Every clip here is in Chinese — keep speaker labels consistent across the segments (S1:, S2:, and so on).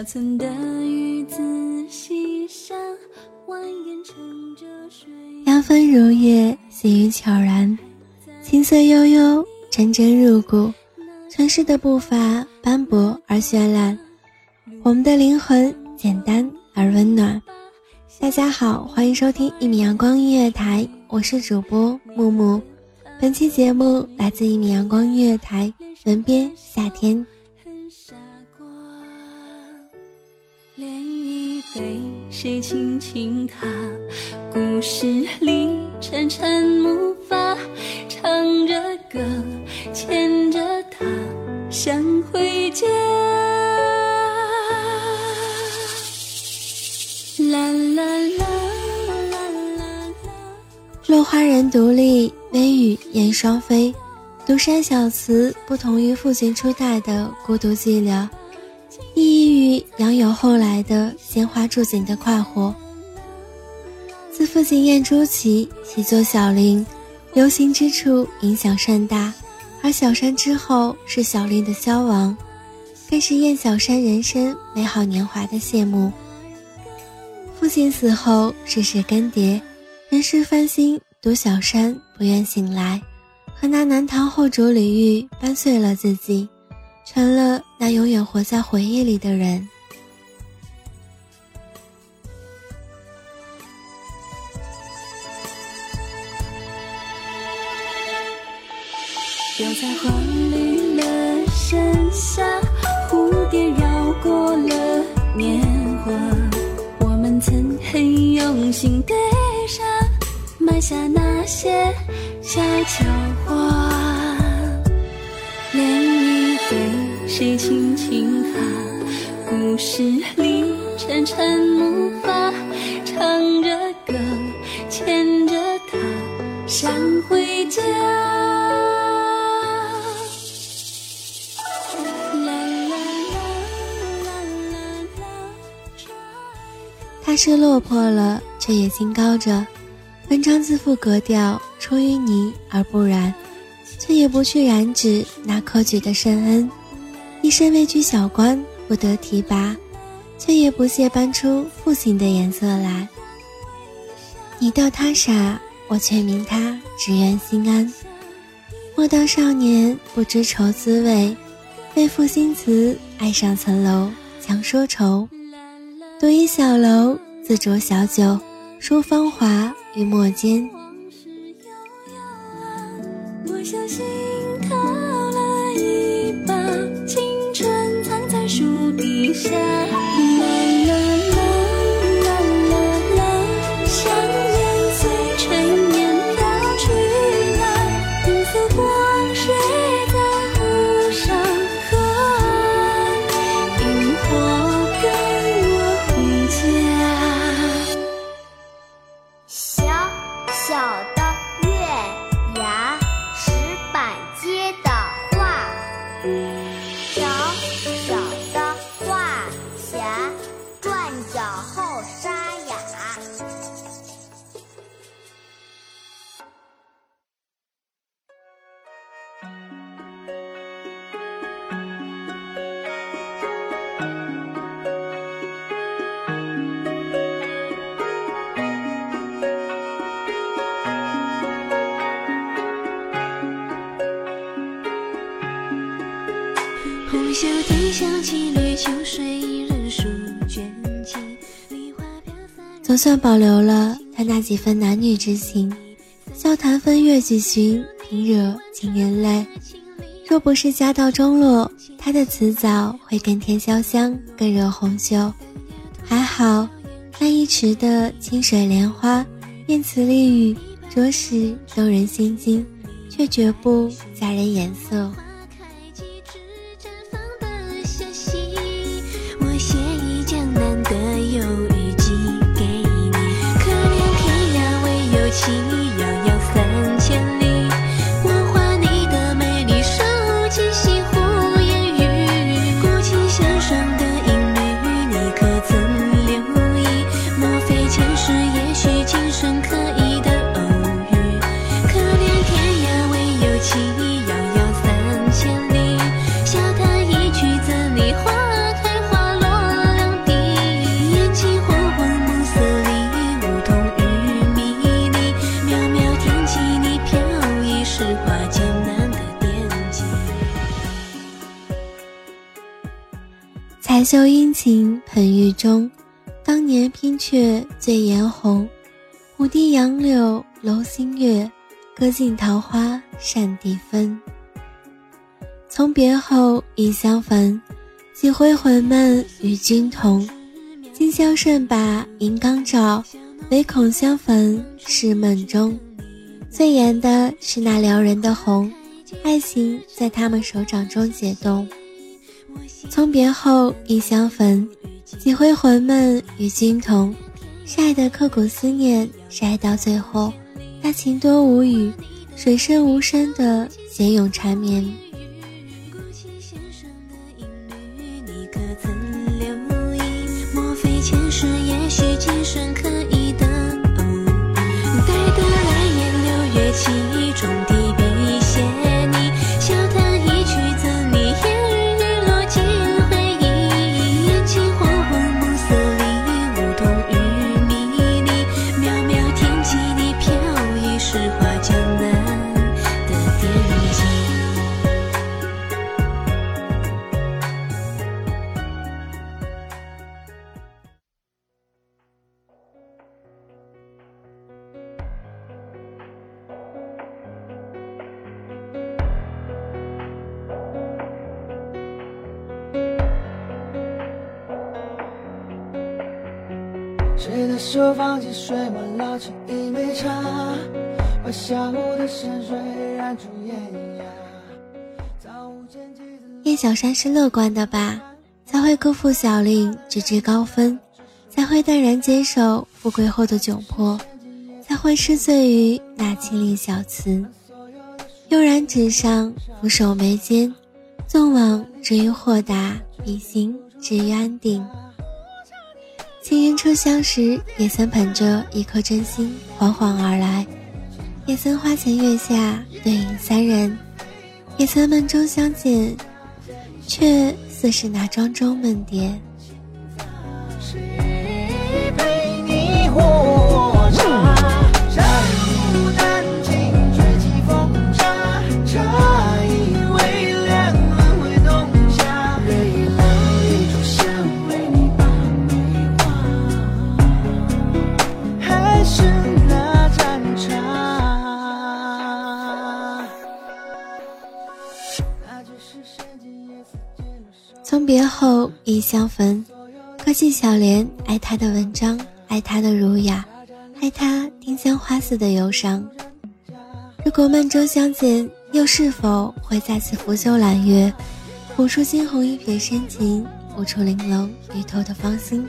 S1: 小村的鱼子溪上蜿蜒成着水。
S2: 凉风如叶，细雨悄然，青色悠悠，阵阵入骨。城市的步伐斑驳而绚烂，我们的灵魂简单而温暖。大家好，欢迎收听一米阳光音乐台，我是主播木木。本期节目来自一米阳光音乐台，文编夏天。
S1: 谁轻轻踏？故事里沉沉木筏，唱着歌，牵着她，想回家。啦啦啦啦啦啦。
S2: 落花人独立，微雨燕双飞。独山小词不同于父亲初代的孤独寂寥，于杨友后来的鲜花著锦的快活。自父亲燕朱起习作小林，流行之处影响甚大，而小山之后是小林的消亡，更是燕小山人生美好年华的谢幕。父亲死后，世事更迭，人事翻新，独小山不愿醒来，和那南唐后主李煜掰碎了自己，成了那永远活在回忆里的人。
S1: 又在花绿了盛夏，蝴蝶绕过了年华。我们曾很用心对上，埋下那些小悄谁轻轻踏？故事里沉沉木筏，唱着歌，牵着她，想回家。啦啦啦啦啦啦，
S2: 他是落魄了，却也清高着。文章自负格调，出淤泥而不染，却也不去染指那科举的圣恩。一生位居小官，不得提拔，却也不屑搬出父亲的颜色来。你道他傻，我却明他只愿心安。莫道少年不知愁滋味，为赋新词，爱上层楼，强说愁。独倚小楼，自酌小酒，书芳华于墨间。总算保留了他那几分男女之情，笑谈风月几巡，平惹尽人泪。若不是家道中落，他的词藻会更添潇湘，更惹红袖。还好，那一池的清水莲花，念词丽语，着实动人心惊，却绝不佳人颜色。
S1: 起遥遥三千里笑谈一曲赠你花开花落两地眼睛红红暮色里梧桐雨迷离渺渺天际你飘逸是画江南的点睛
S2: 彩袖殷勤捧玉钟当年拼却醉颜红拂堤杨柳楼新月歌尽桃花扇底风。从别后已相逢，几回魂梦与君同。今宵剩把银缸照，唯恐相逢是梦中。最艳的是那撩人的红，爱情在他们手掌中解冻。从别后已相逢，几回魂梦与君同。晒得刻骨思念，晒到最后，爱情多无语，水深无声的闲咏缠绵。
S1: 莫非前世也许今生可以的？待得来年六月七中。谁手放进水墨，捞起一杯茶，把下午的深水染出艳压。
S2: 叶小山是乐观的吧，才会辜负小令，直至高分，才会淡然接受富贵后的窘迫，才会失醉于那清丽小词。悠然纸上，俯首眉间，纵往至于豁达，笔行至于安定。今年初相识，也曾捧着一颗真心缓缓而来；也曾花前月下对饮三人；也曾梦中相见，却似是那庄周梦蝶。意相逢，可惜小莲爱他的文章，爱他的儒雅，爱他丁香花似的忧伤。如果梦中相见，又是否会再次拂袖揽月，谱出惊鸿一瞥深情，舞出玲珑玉透的芳心？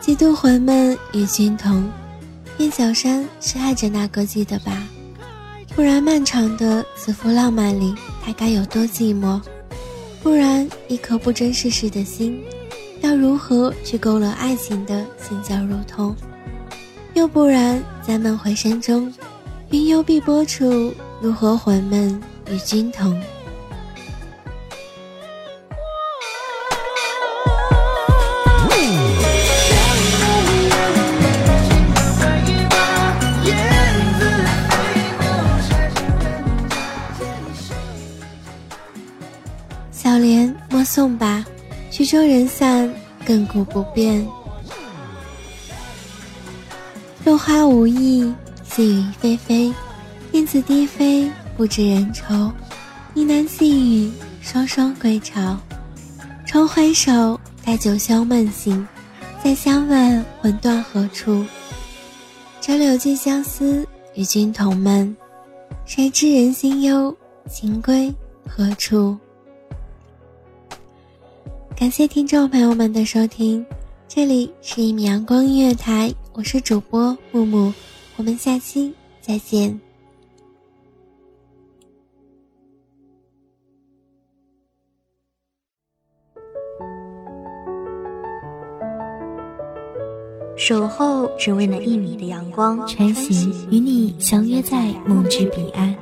S2: 几度魂梦与君同，燕小山是爱着那歌姬的吧？不然漫长的此幅浪漫里。他该有多寂寞。不然，一颗不争世事的心，要如何去勾勒爱情的心绞肉痛？又不然，在梦回山中，云游碧波处，如何魂梦与君同？送吧，曲终人散，亘古不变。落花无意，细雨霏霏，燕子低飞，不知人愁。呢喃细语，双双归巢。重回首，待九霄梦醒，再相问魂断何处？折柳寄相思，与君同闷。谁知人心忧，情归何处？感谢听众朋友们的收听，这里是一米阳光音乐台，我是主播木木，我们下期再见。
S3: 守候只为那一米的阳光，
S4: 穿行与你相约在梦之彼岸。